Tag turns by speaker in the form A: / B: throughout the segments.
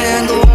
A: handle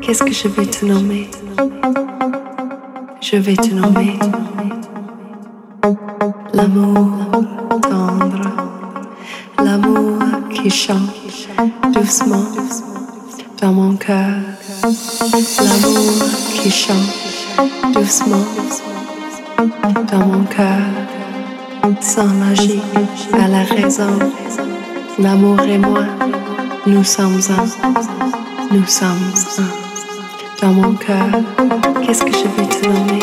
A: Qu'est-ce que je vais te nommer? Je vais te nommer l'amour tendre, l'amour qui chante doucement dans mon cœur, l'amour qui chante doucement dans mon cœur, sans magie à la raison, l'amour et moi, nous sommes un, nous sommes un dans mon cœur. Qu'est-ce que je vais te nommer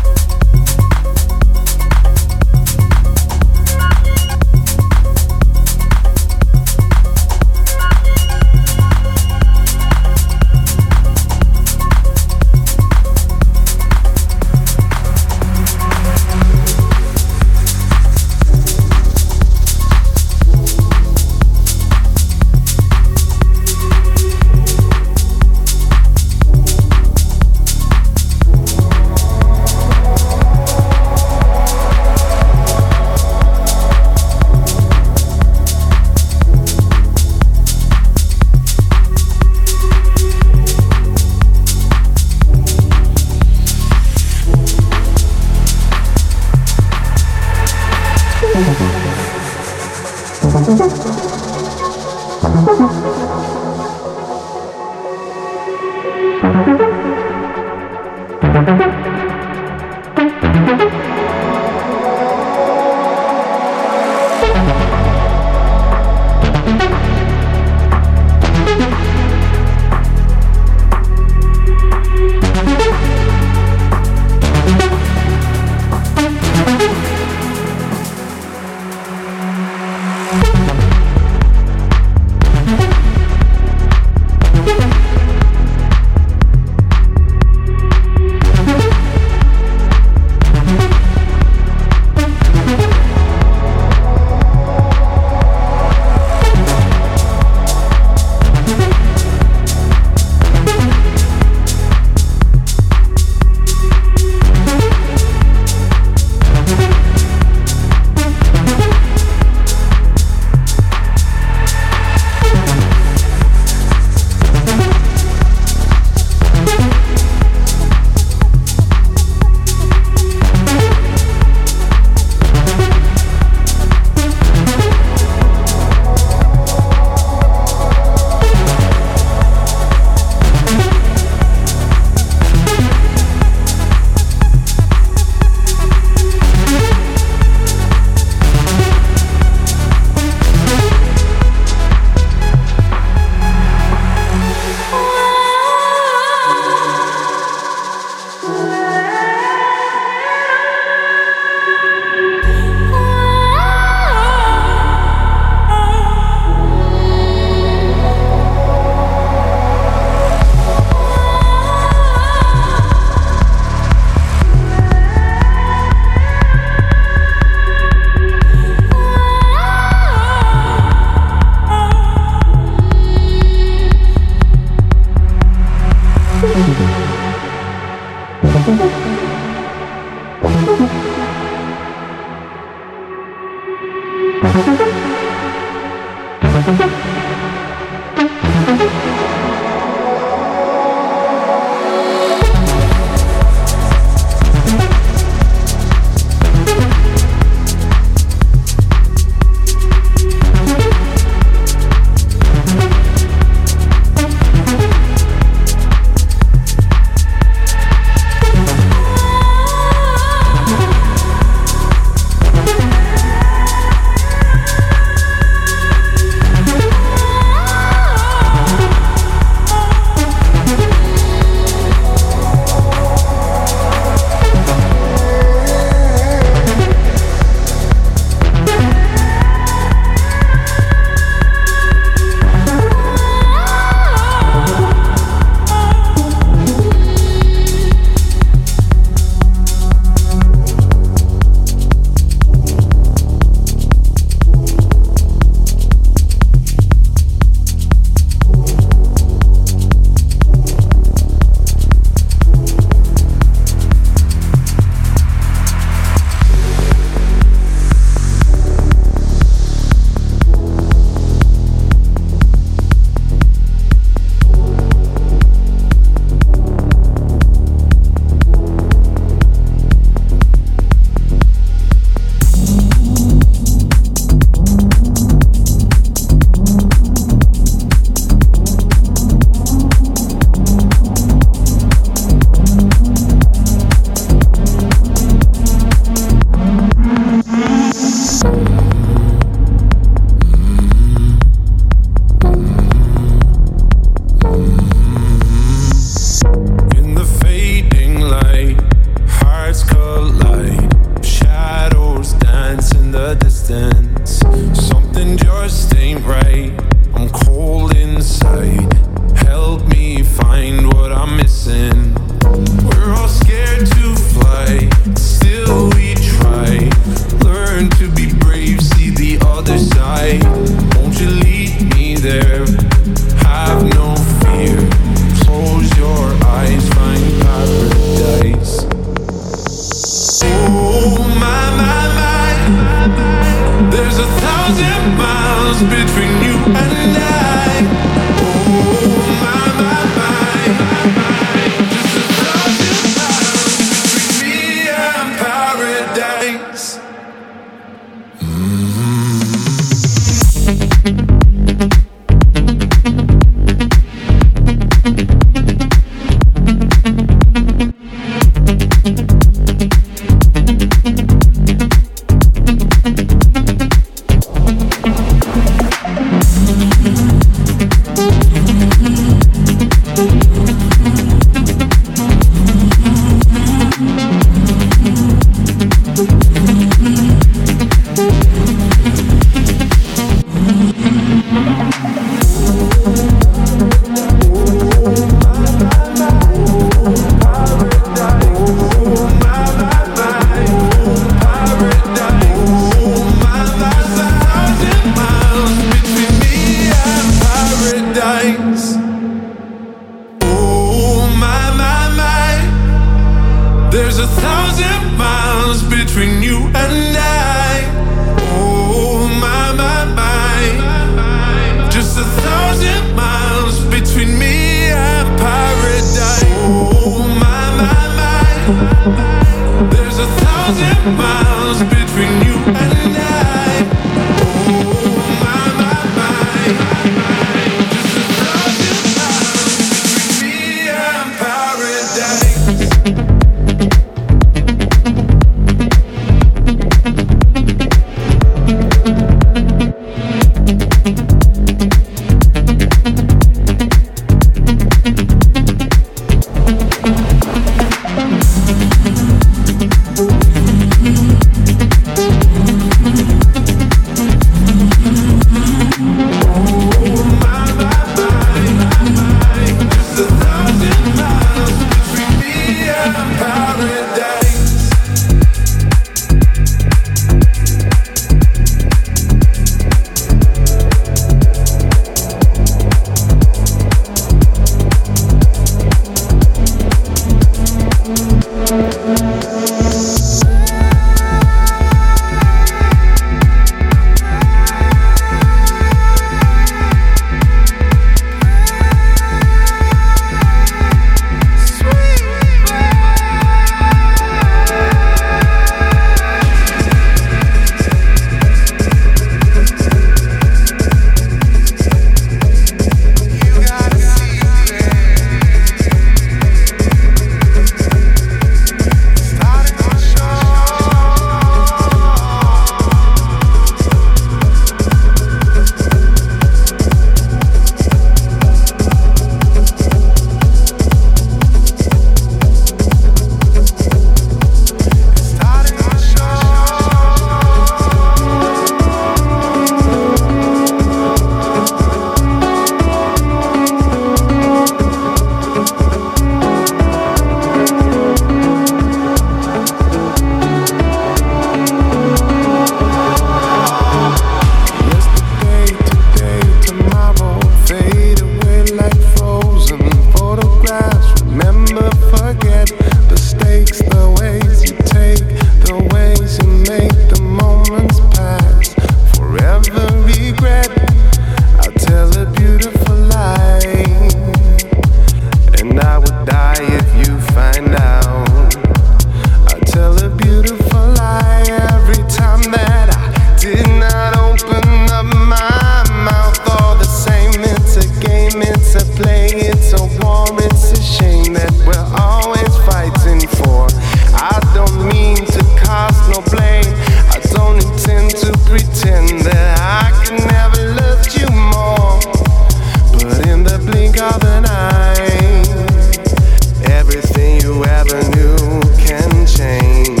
B: biggest thing you ever knew can change,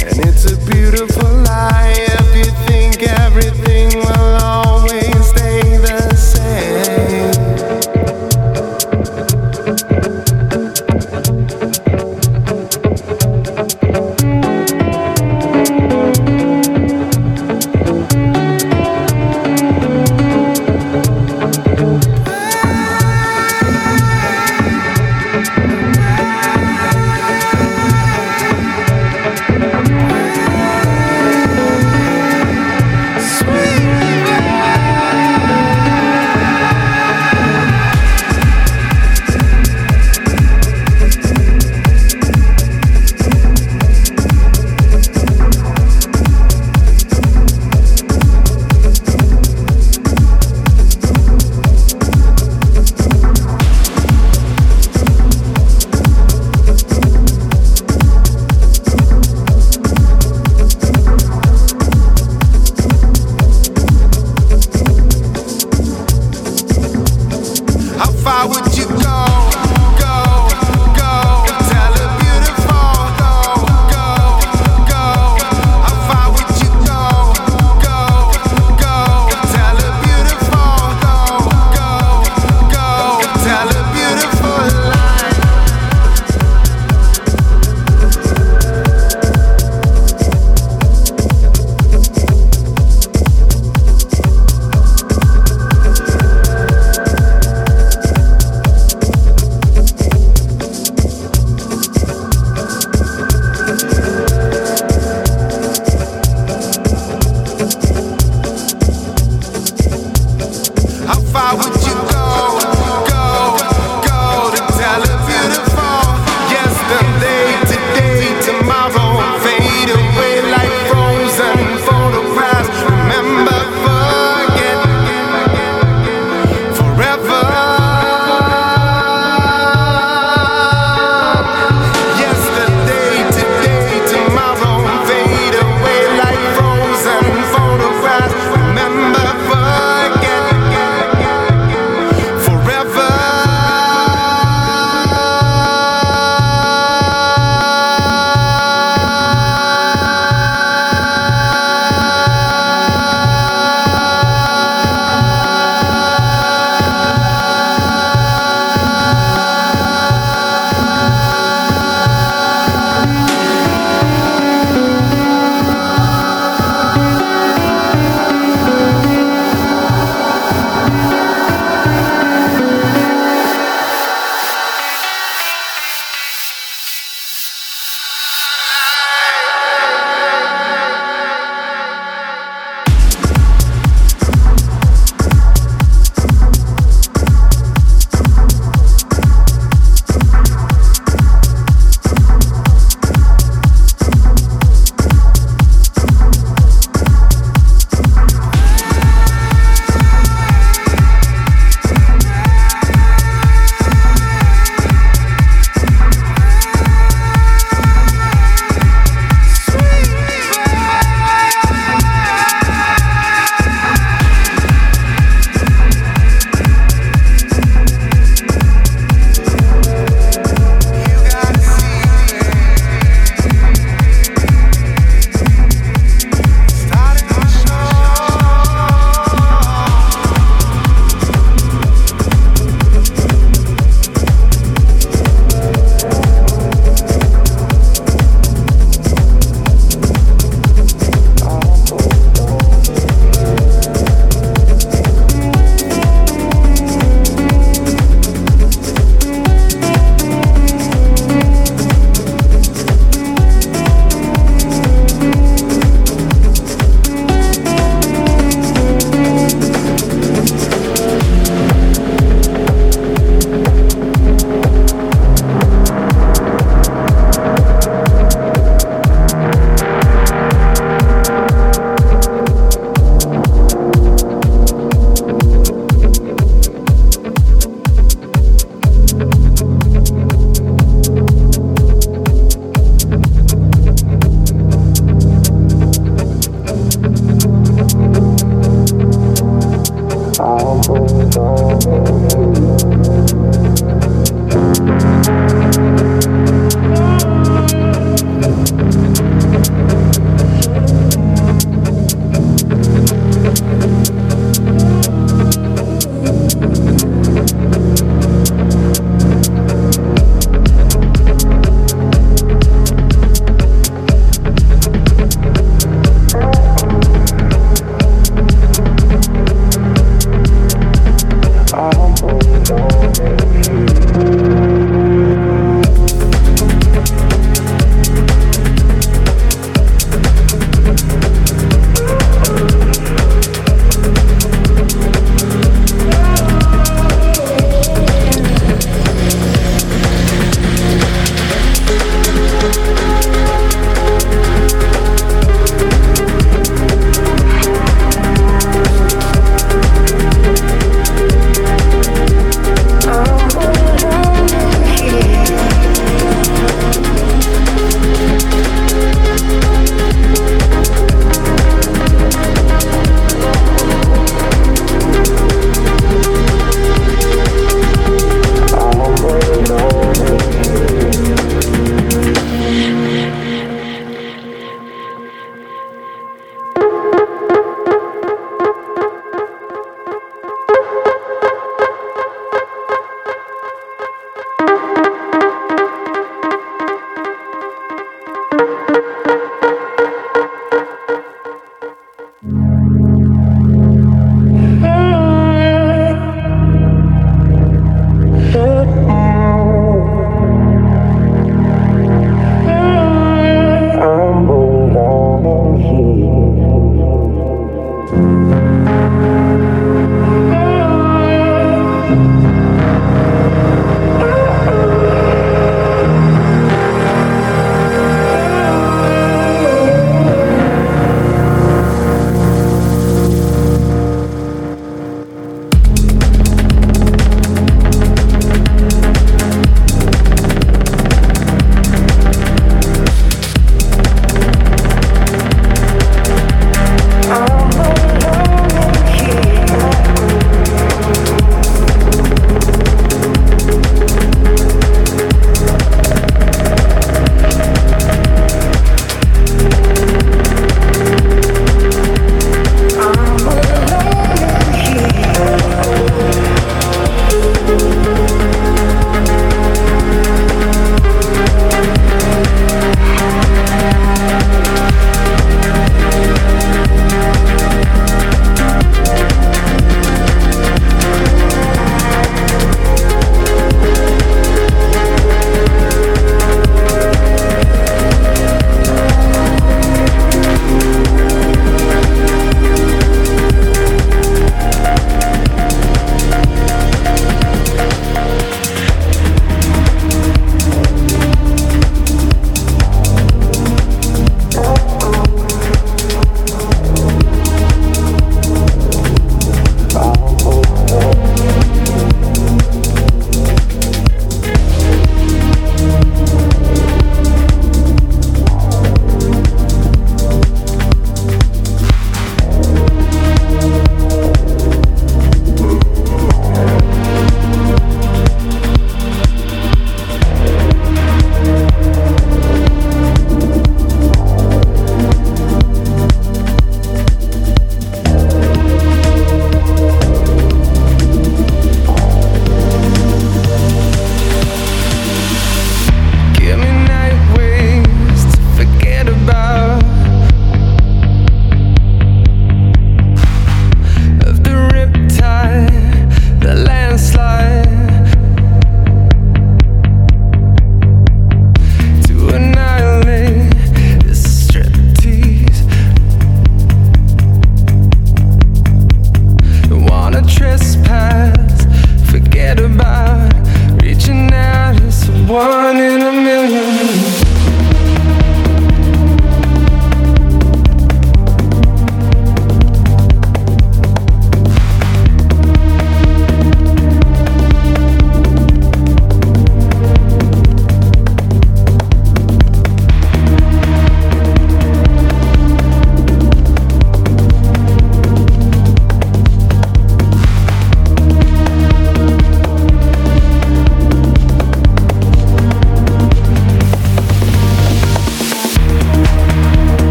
B: and
C: it's a beautiful.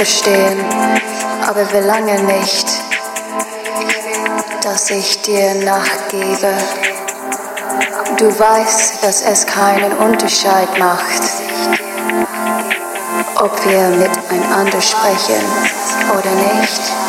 C: Verstehen, aber will lange nicht, dass ich dir nachgebe. Du weißt, dass es keinen Unterschied macht, ob wir miteinander sprechen oder nicht.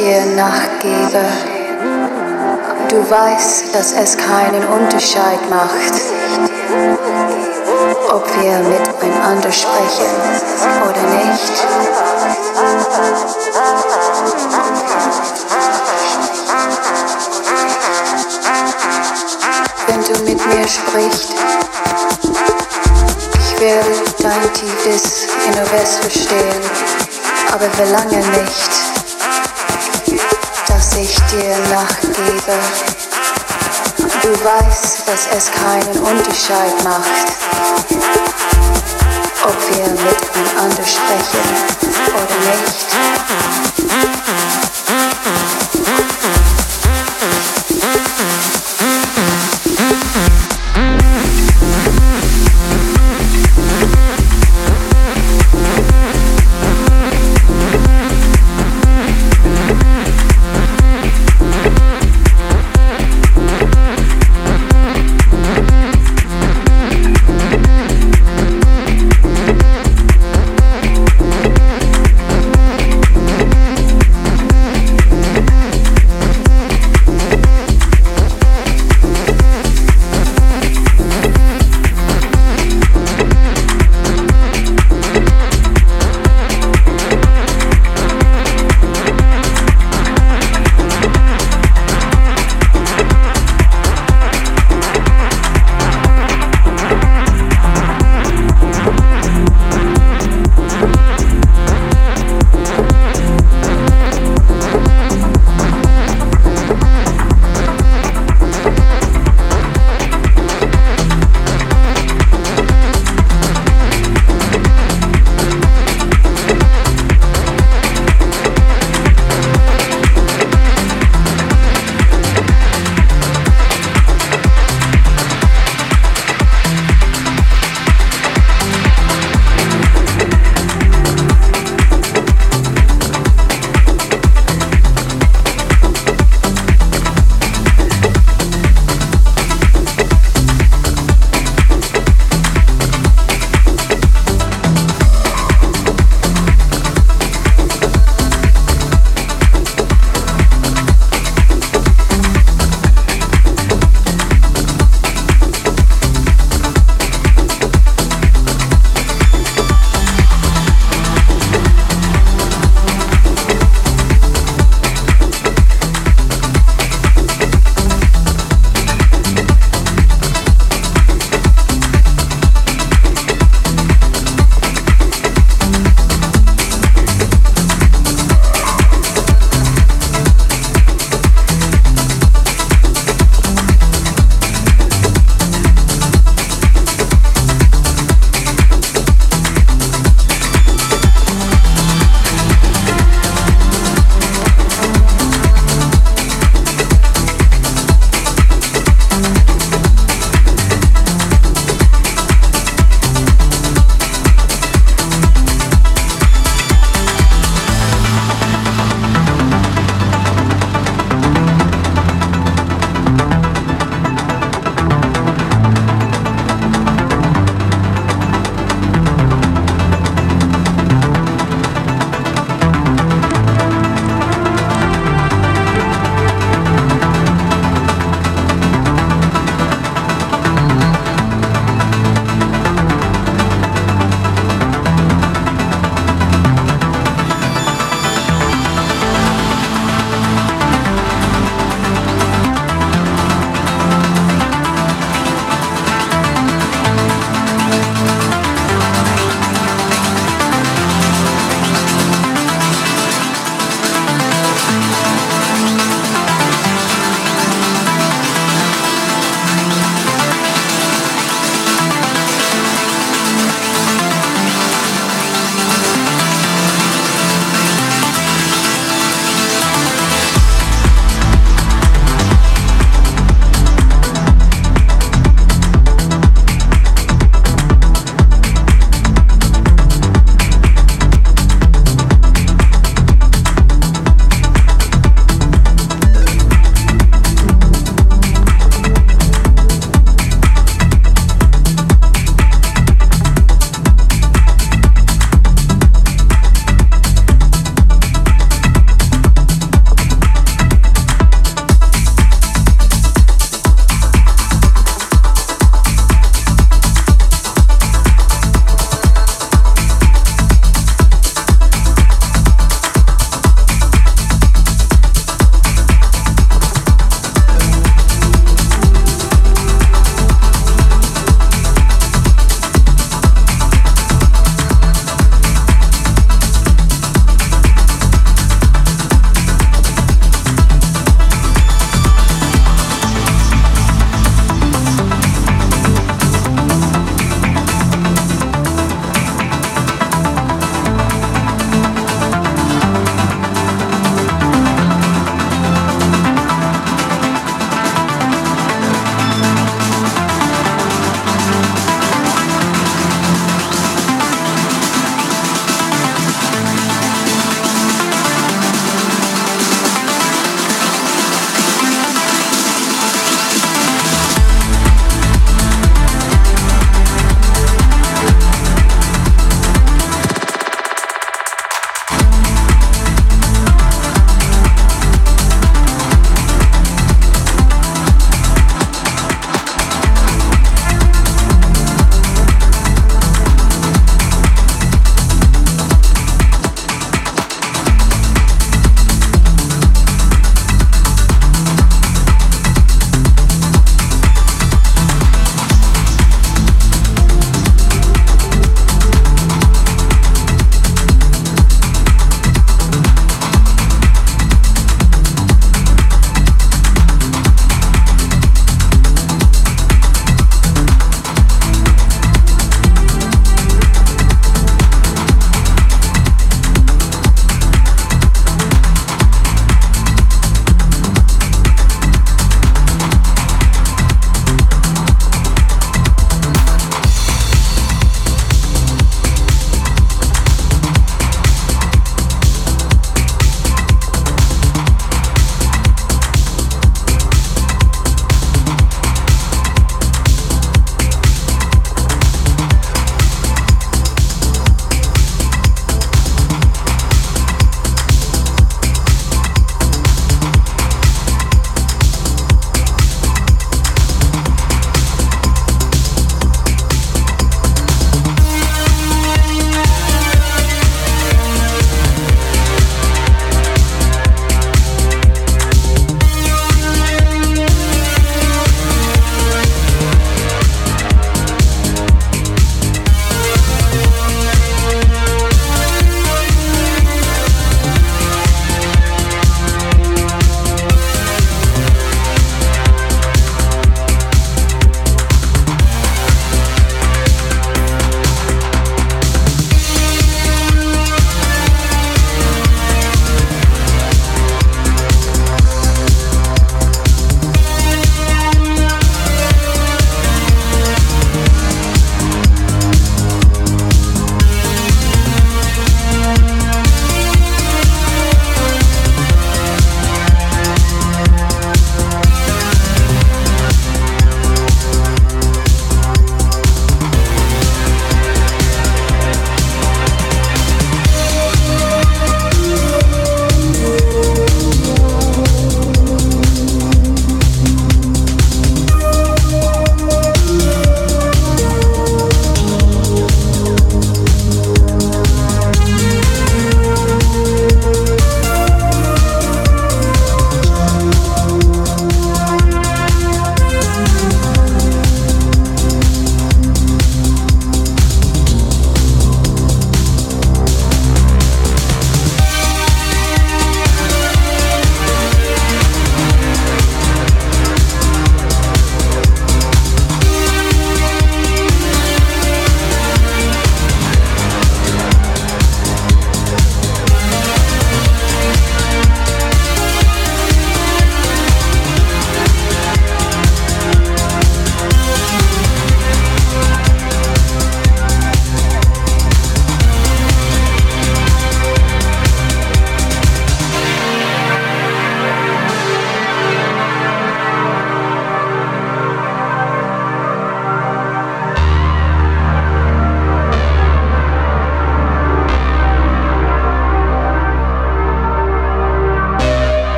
C: Dir nachgebe. Du weißt, dass es keinen Unterschied macht, ob wir miteinander sprechen oder nicht. Wenn du mit mir sprichst, will dein tiefes Inneres verstehen, aber verlange nicht, ich dir nachgebe. Du weißt, dass es keinen Unterschied macht, ob wir miteinander sprechen oder nicht.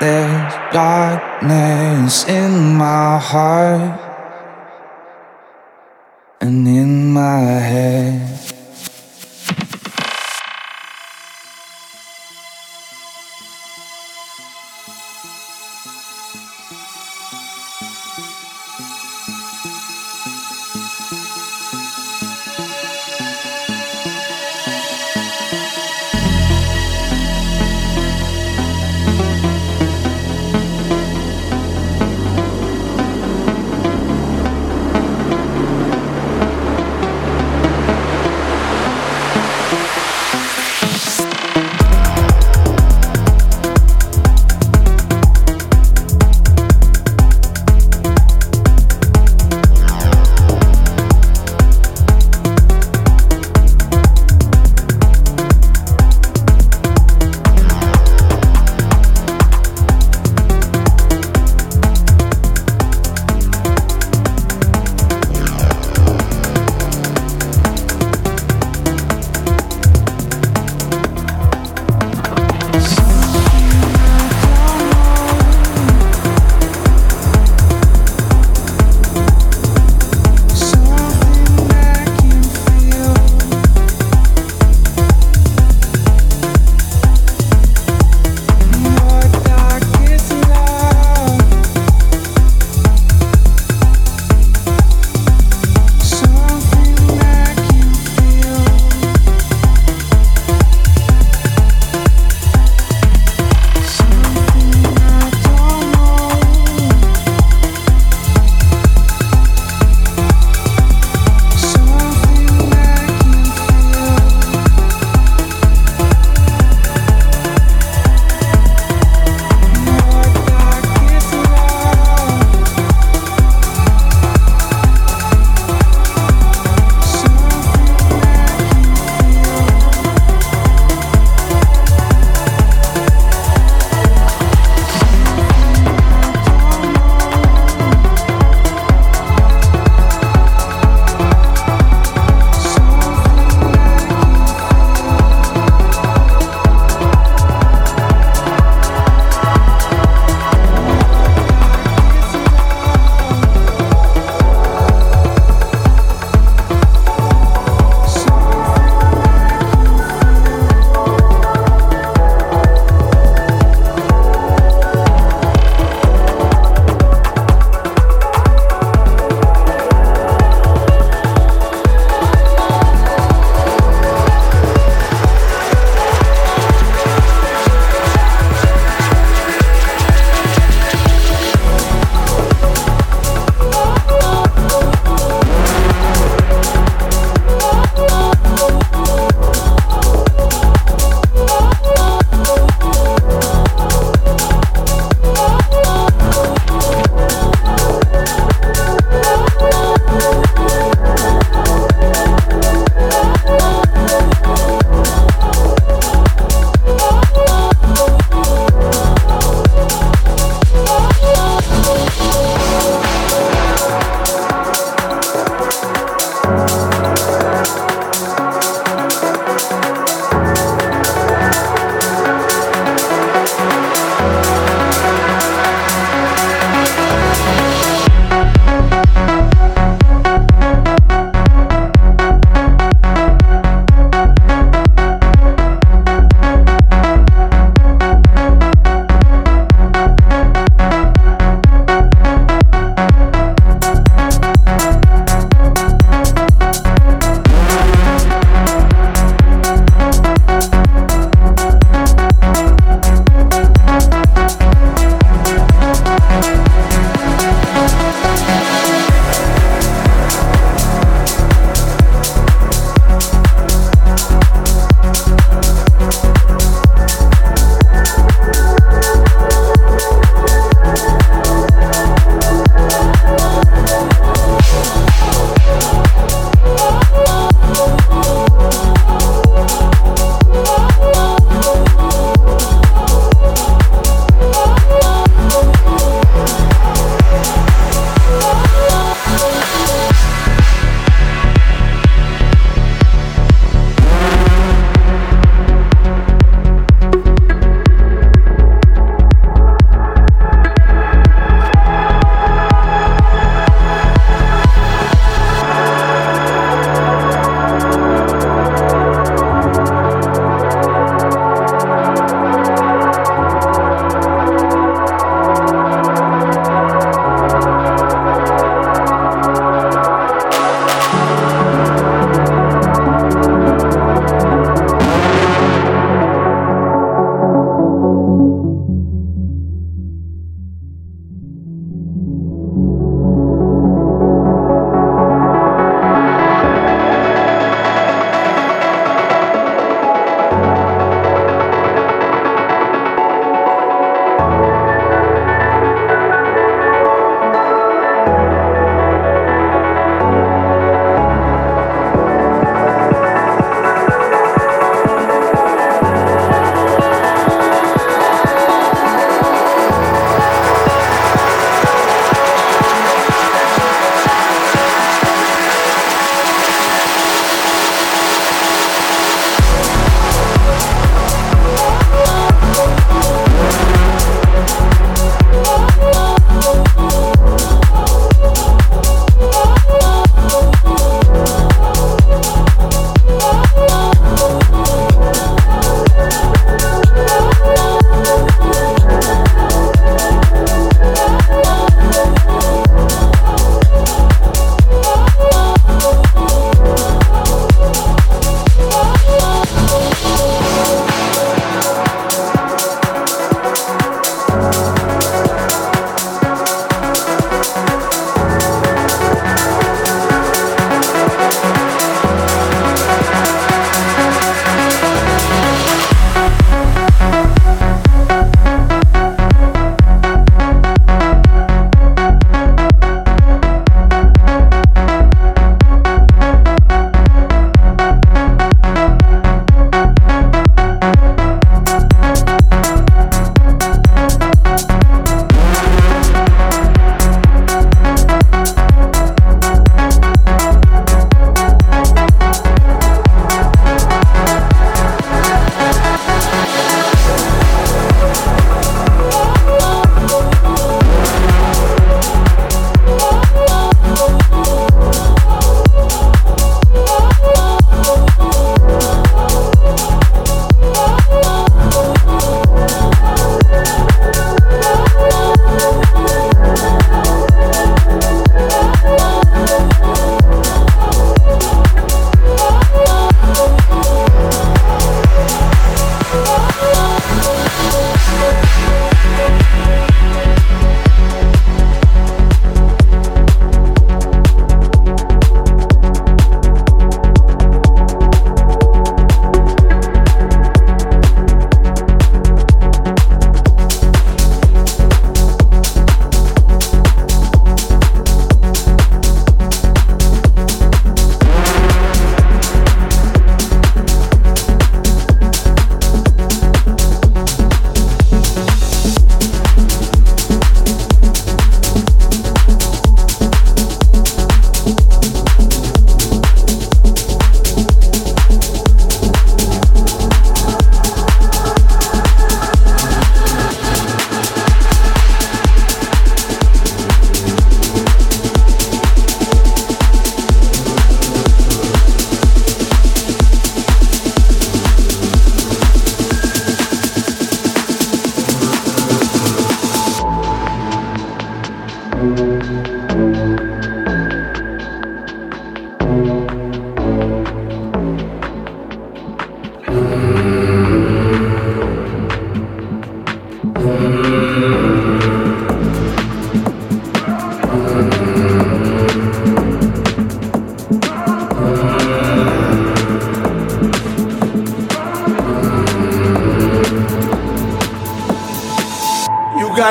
D: There's darkness in my heart and in my head.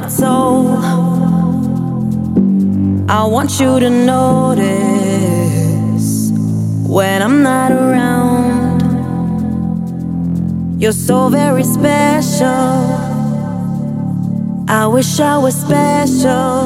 E: perfect soul. I want you to notice when I'm not around. You're so very special. I wish I was special.